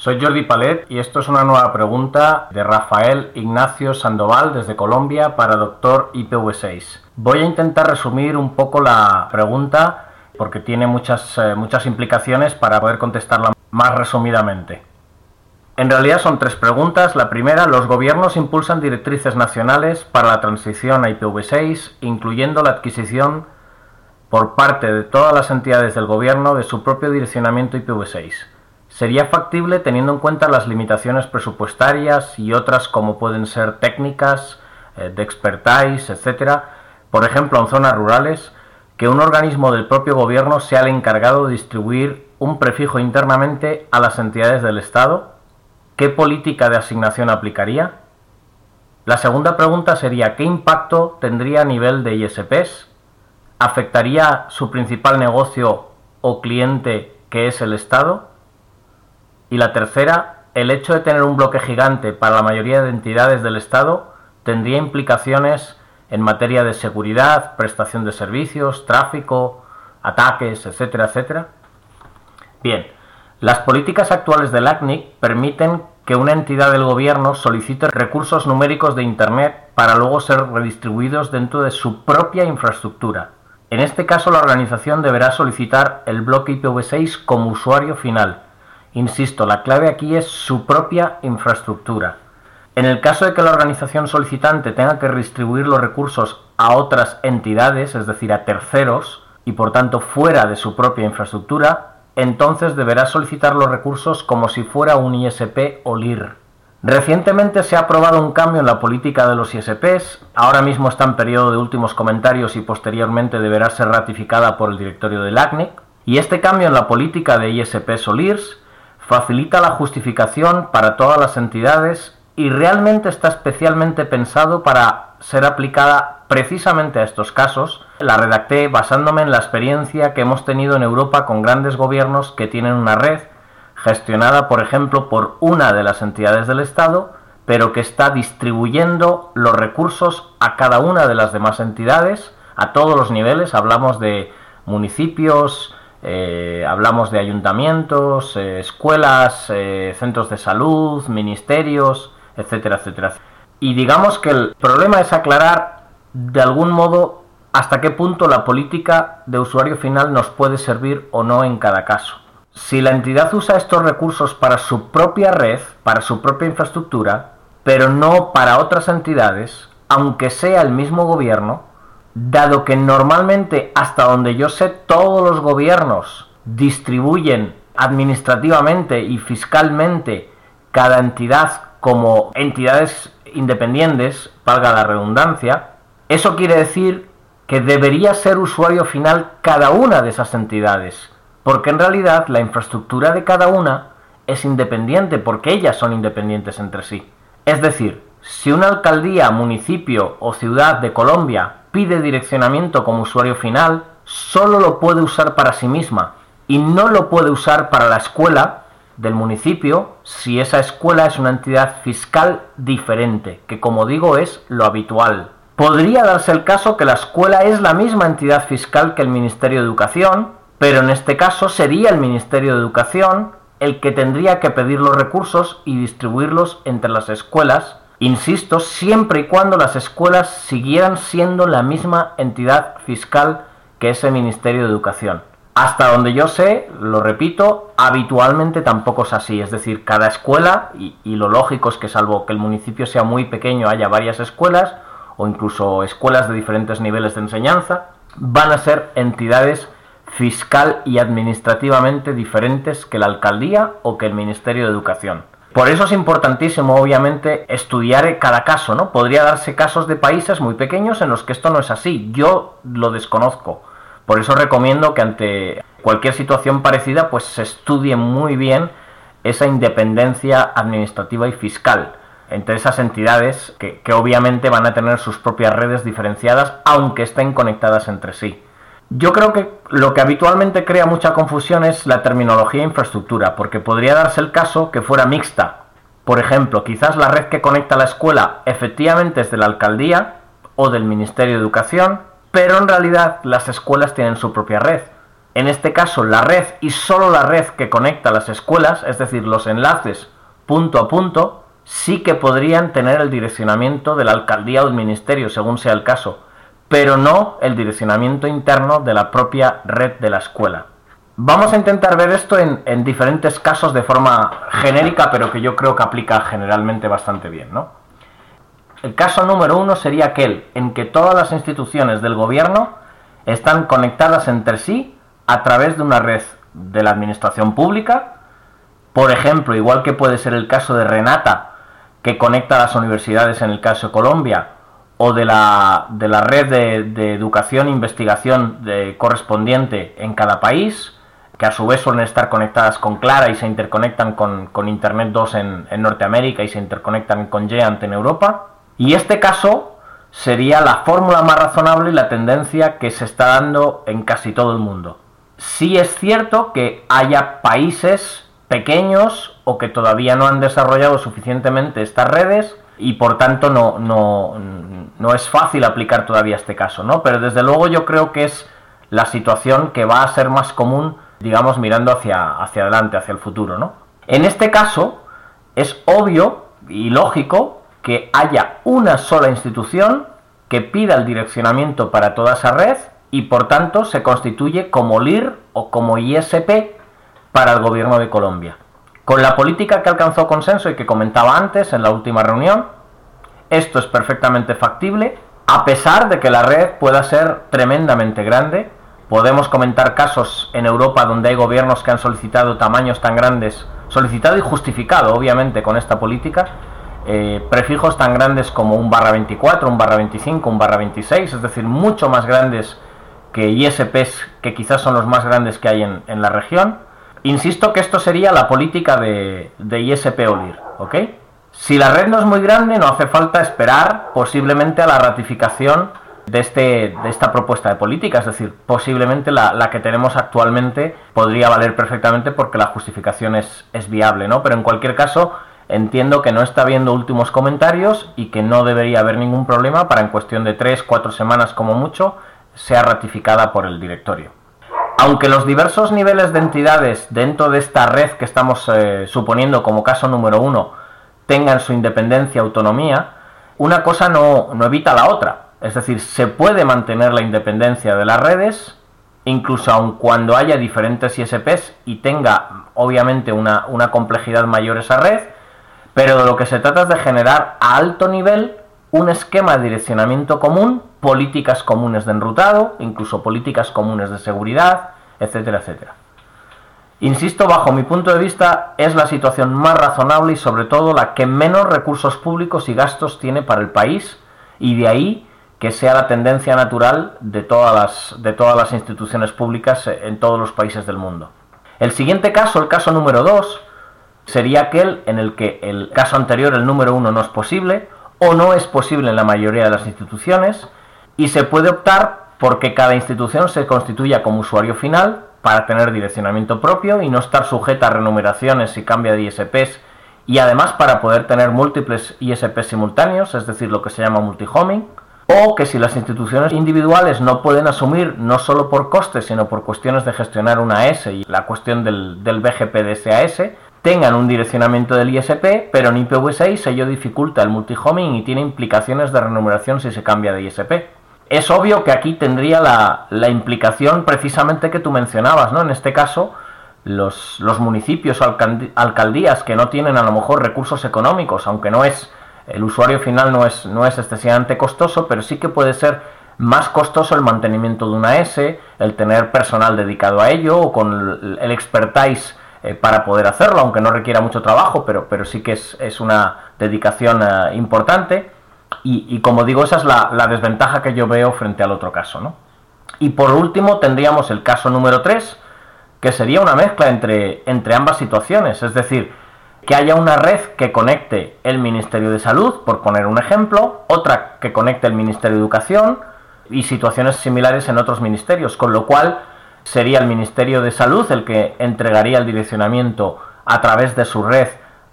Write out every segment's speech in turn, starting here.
Soy Jordi Palet y esto es una nueva pregunta de Rafael Ignacio Sandoval desde Colombia para Doctor IPv6. Voy a intentar resumir un poco la pregunta porque tiene muchas, eh, muchas implicaciones para poder contestarla más resumidamente. En realidad son tres preguntas. La primera, los gobiernos impulsan directrices nacionales para la transición a IPv6, incluyendo la adquisición por parte de todas las entidades del gobierno de su propio direccionamiento IPv6 sería factible teniendo en cuenta las limitaciones presupuestarias y otras como pueden ser técnicas, eh, de expertise, etc. Por ejemplo, en zonas rurales, que un organismo del propio gobierno sea el encargado de distribuir un prefijo internamente a las entidades del Estado. ¿Qué política de asignación aplicaría? La segunda pregunta sería ¿qué impacto tendría a nivel de ISPs? ¿Afectaría su principal negocio o cliente que es el Estado? Y la tercera, el hecho de tener un bloque gigante para la mayoría de entidades del Estado tendría implicaciones en materia de seguridad, prestación de servicios, tráfico, ataques, etcétera, etcétera. Bien, las políticas actuales del ACNIC permiten que una entidad del gobierno solicite recursos numéricos de Internet para luego ser redistribuidos dentro de su propia infraestructura. En este caso, la organización deberá solicitar el bloque IPv6 como usuario final, Insisto, la clave aquí es su propia infraestructura. En el caso de que la organización solicitante tenga que redistribuir los recursos a otras entidades, es decir, a terceros, y por tanto fuera de su propia infraestructura, entonces deberá solicitar los recursos como si fuera un ISP o LIR. Recientemente se ha aprobado un cambio en la política de los ISPs, ahora mismo está en periodo de últimos comentarios y posteriormente deberá ser ratificada por el directorio del ACNIC, y este cambio en la política de ISPs o LIRs facilita la justificación para todas las entidades y realmente está especialmente pensado para ser aplicada precisamente a estos casos. La redacté basándome en la experiencia que hemos tenido en Europa con grandes gobiernos que tienen una red gestionada, por ejemplo, por una de las entidades del Estado, pero que está distribuyendo los recursos a cada una de las demás entidades, a todos los niveles. Hablamos de municipios, eh, hablamos de ayuntamientos, eh, escuelas, eh, centros de salud, ministerios, etcétera, etcétera. Y digamos que el problema es aclarar de algún modo hasta qué punto la política de usuario final nos puede servir o no en cada caso. Si la entidad usa estos recursos para su propia red, para su propia infraestructura, pero no para otras entidades, aunque sea el mismo gobierno, dado que normalmente hasta donde yo sé todos los gobiernos distribuyen administrativamente y fiscalmente cada entidad como entidades independientes, valga la redundancia, eso quiere decir que debería ser usuario final cada una de esas entidades, porque en realidad la infraestructura de cada una es independiente porque ellas son independientes entre sí. Es decir, si una alcaldía, municipio o ciudad de Colombia pide direccionamiento como usuario final, solo lo puede usar para sí misma y no lo puede usar para la escuela del municipio si esa escuela es una entidad fiscal diferente, que como digo es lo habitual. Podría darse el caso que la escuela es la misma entidad fiscal que el Ministerio de Educación, pero en este caso sería el Ministerio de Educación el que tendría que pedir los recursos y distribuirlos entre las escuelas Insisto, siempre y cuando las escuelas siguieran siendo la misma entidad fiscal que ese Ministerio de Educación. Hasta donde yo sé, lo repito, habitualmente tampoco es así. Es decir, cada escuela, y, lo lógico es que salvo que el municipio sea muy pequeño, haya varias escuelas, o incluso escuelas de diferentes niveles de enseñanza, van a ser entidades fiscal y administrativamente diferentes que la alcaldía o que el Ministerio de Educación. Por eso es importantísimo, obviamente, estudiar cada caso, ¿no? Podría darse casos de países muy pequeños en los que esto no es así. Yo lo desconozco. Por eso recomiendo que ante cualquier situación parecida, pues se estudie muy bien esa independencia administrativa y fiscal entre esas entidades que, que obviamente van a tener sus propias redes diferenciadas, aunque estén conectadas entre sí. Yo creo que lo que habitualmente crea mucha confusión es la terminología infraestructura, porque podría darse el caso que fuera mixta. Por ejemplo, quizás la red que conecta la escuela efectivamente es de la alcaldía o del Ministerio de Educación, pero en realidad las escuelas tienen su propia red. en este caso la red y solo la red que conecta las escuelas, es decir, los enlaces punto a punto, sí que podrían tener el direccionamiento de la alcaldía o del ministerio, según sea el caso, pero no el direccionamiento interno de la propia red de la escuela. Vamos a intentar ver esto en, diferentes casos de forma genérica, pero que yo creo que aplica generalmente bastante bien. ¿no? El caso número uno sería aquel en que todas las instituciones del gobierno están conectadas entre sí a través de una red de la administración pública. Por ejemplo, igual que puede ser el caso de Renata, que conecta a las universidades en el caso de Colombia, o de la, de la red de, educación e investigación correspondiente en cada país, que a su vez suelen estar conectadas con Clara y se interconectan con, Internet 2 en, Norteamérica y se interconectan con Geant en Europa. Y este caso sería la fórmula más razonable y la tendencia que se está dando en casi todo el mundo. Sí es cierto que haya países pequeños o que todavía no han desarrollado suficientemente estas redes y por tanto no, no, no es fácil aplicar todavía este caso, ¿no? Pero desde luego yo creo que es la situación que va a ser más común digamos, mirando hacia, hacia adelante, hacia el futuro, ¿no? En este caso, es obvio y lógico que haya una sola institución que pida el direccionamiento para toda esa red y por tanto se constituye como LIR o como ISP para el gobierno de Colombia. Con la política que alcanzó consenso y que comentaba antes en la última reunión, esto es perfectamente factible, a pesar de que la red pueda ser tremendamente grande Podemos comentar casos en Europa donde hay gobiernos que han solicitado tamaños tan grandes, solicitado y justificado obviamente con esta política, eh, prefijos tan grandes como un barra 24, un barra 25, un barra 26, es decir, mucho más grandes que ISPs, que quizás son los más grandes que hay en, la región. Insisto que esto sería la política de, de ISP OLIR, ¿ok? Si la red no es muy grande, no hace falta esperar posiblemente a la ratificación de, este, de esta propuesta de política. Es decir, posiblemente la, la, que tenemos actualmente podría valer perfectamente porque la justificación es, es viable, ¿no? Pero en cualquier caso, entiendo que no está habiendo últimos comentarios y que no debería haber ningún problema para en cuestión de tres, cuatro semanas como mucho, sea ratificada por el directorio. Aunque los diversos niveles de entidades dentro de esta red que estamos eh, suponiendo como caso número uno tengan su independencia, autonomía, una cosa no, no evita la otra. Es decir, se puede mantener la independencia de las redes, incluso aun cuando haya diferentes ISPs y tenga obviamente una, complejidad mayor esa red, pero de lo que se trata es de generar a alto nivel un esquema de direccionamiento común, políticas comunes de enrutado, incluso políticas comunes de seguridad, etcétera, etcétera. Insisto, bajo mi punto de vista, es la situación más razonable y sobre todo la que menos recursos públicos y gastos tiene para el país y de ahí que sea la tendencia natural de todas las, de todas las instituciones públicas en todos los países del mundo. El siguiente caso, el caso número 2, sería aquel en el que el caso anterior, el número 1, no es posible o no es posible en la mayoría de las instituciones y se puede optar porque cada institución se constituya como usuario final para tener direccionamiento propio y no estar sujeta a renumeraciones si cambia de ISPs y además para poder tener múltiples ISPs simultáneos, es decir, lo que se llama multihoming o que si las instituciones individuales no pueden asumir no solo por costes, sino por cuestiones de gestionar una S y la cuestión del, del BGP de SAS, tengan un direccionamiento del ISP, pero en IPv6 ello dificulta el multihoming y tiene implicaciones de renumeración si se cambia de ISP. Es obvio que aquí tendría la, la implicación precisamente que tú mencionabas, ¿no? En este caso, los, los municipios o alcaldías que no tienen a lo mejor recursos económicos, aunque no es el usuario final no es, no es excesivamente costoso, pero sí que puede ser más costoso el mantenimiento de una S, el tener personal dedicado a ello o con el expertise eh, para poder hacerlo, aunque no requiera mucho trabajo, pero, pero sí que es, una dedicación eh, importante. Y, como digo, esa es la, la, desventaja que yo veo frente al otro caso. ¿no? Y por último tendríamos el caso número 3, que sería una mezcla entre, entre ambas situaciones, es decir, que haya una red que conecte el Ministerio de Salud, por poner un ejemplo, otra que conecte el Ministerio de Educación y situaciones similares en otros ministerios, con lo cual sería el Ministerio de Salud el que entregaría el direccionamiento a través de su red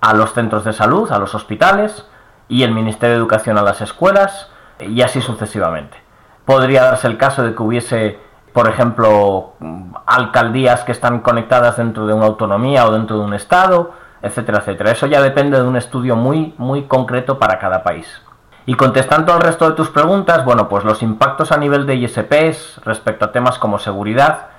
a los centros de salud, a los hospitales, y el Ministerio de Educación a las escuelas, y así sucesivamente. Podría darse el caso de que hubiese por ejemplo, alcaldías que están conectadas dentro de una autonomía o dentro de un estado, etcétera, etcétera. Eso ya depende de un estudio muy, muy concreto para cada país. Y contestando al resto de tus preguntas, bueno, pues los impactos a nivel de ISPs respecto a temas como seguridad,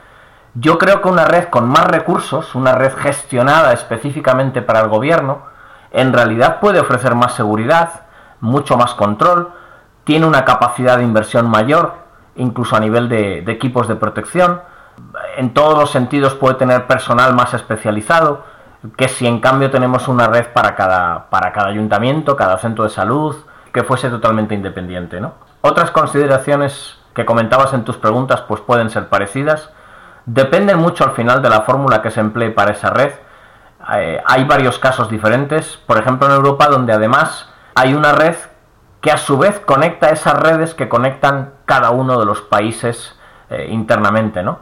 yo creo que una red con más recursos, una red gestionada específicamente para el gobierno, en realidad puede ofrecer más seguridad, mucho más control, tiene una capacidad de inversión mayor, incluso a nivel de, equipos de protección, en todos los sentidos puede tener personal más especializado, que si en cambio tenemos una red para cada, para cada ayuntamiento, cada centro de salud, que fuese totalmente independiente. ¿no? Otras consideraciones que comentabas en tus preguntas pues pueden ser parecidas. Dependen mucho al final de la fórmula que se emplee para esa red. Eh, hay varios casos diferentes, por ejemplo en Europa donde además hay una red que a su vez conecta esas redes que conectan cada uno de los países eh, internamente, ¿no?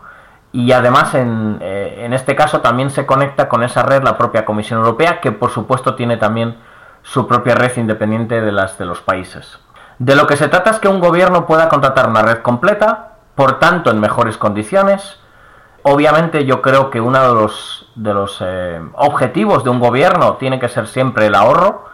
Y además en, eh, en, este caso también se conecta con esa red la propia Comisión Europea, que por supuesto tiene también su propia red independiente de las de los países. De lo que se trata es que un gobierno pueda contratar una red completa, por tanto en mejores condiciones. Obviamente yo creo que uno de los, de los eh, objetivos de un gobierno tiene que ser siempre el ahorro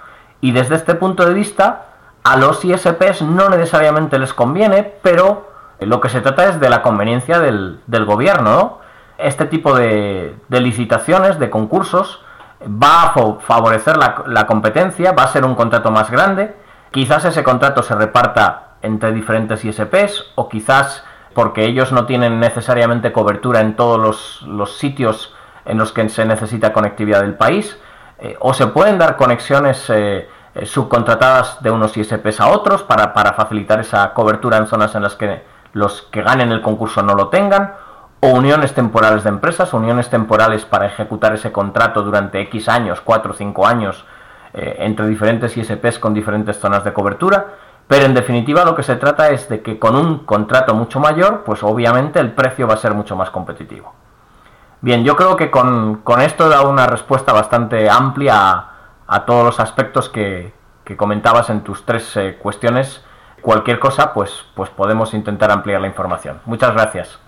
y desde este punto de vista a los ISPs no necesariamente les conviene, pero lo que se trata es de la conveniencia del, gobierno. Este tipo de, de licitaciones, de concursos, va a favorecer la, competencia, va a ser un contrato más grande, quizás ese contrato se reparta entre diferentes ISPs o quizás porque ellos no tienen necesariamente cobertura en todos los, sitios en los que se necesita conectividad del país, eh, o se pueden dar conexiones eh, eh, subcontratadas de unos ISPs a otros para, facilitar esa cobertura en zonas en las que los que ganen el concurso no lo tengan, o uniones temporales de empresas, uniones temporales para ejecutar ese contrato durante X años, 4 o 5 años, entre diferentes ISPs con diferentes zonas de cobertura. Pero en definitiva lo que se trata es de que con un contrato mucho mayor, pues obviamente el precio va a ser mucho más competitivo. Bien, yo creo que con, esto he dado una respuesta bastante amplia a, todos los aspectos que, comentabas en tus tres eh, cuestiones. Cualquier cosa, pues, pues podemos intentar ampliar la información. Muchas gracias.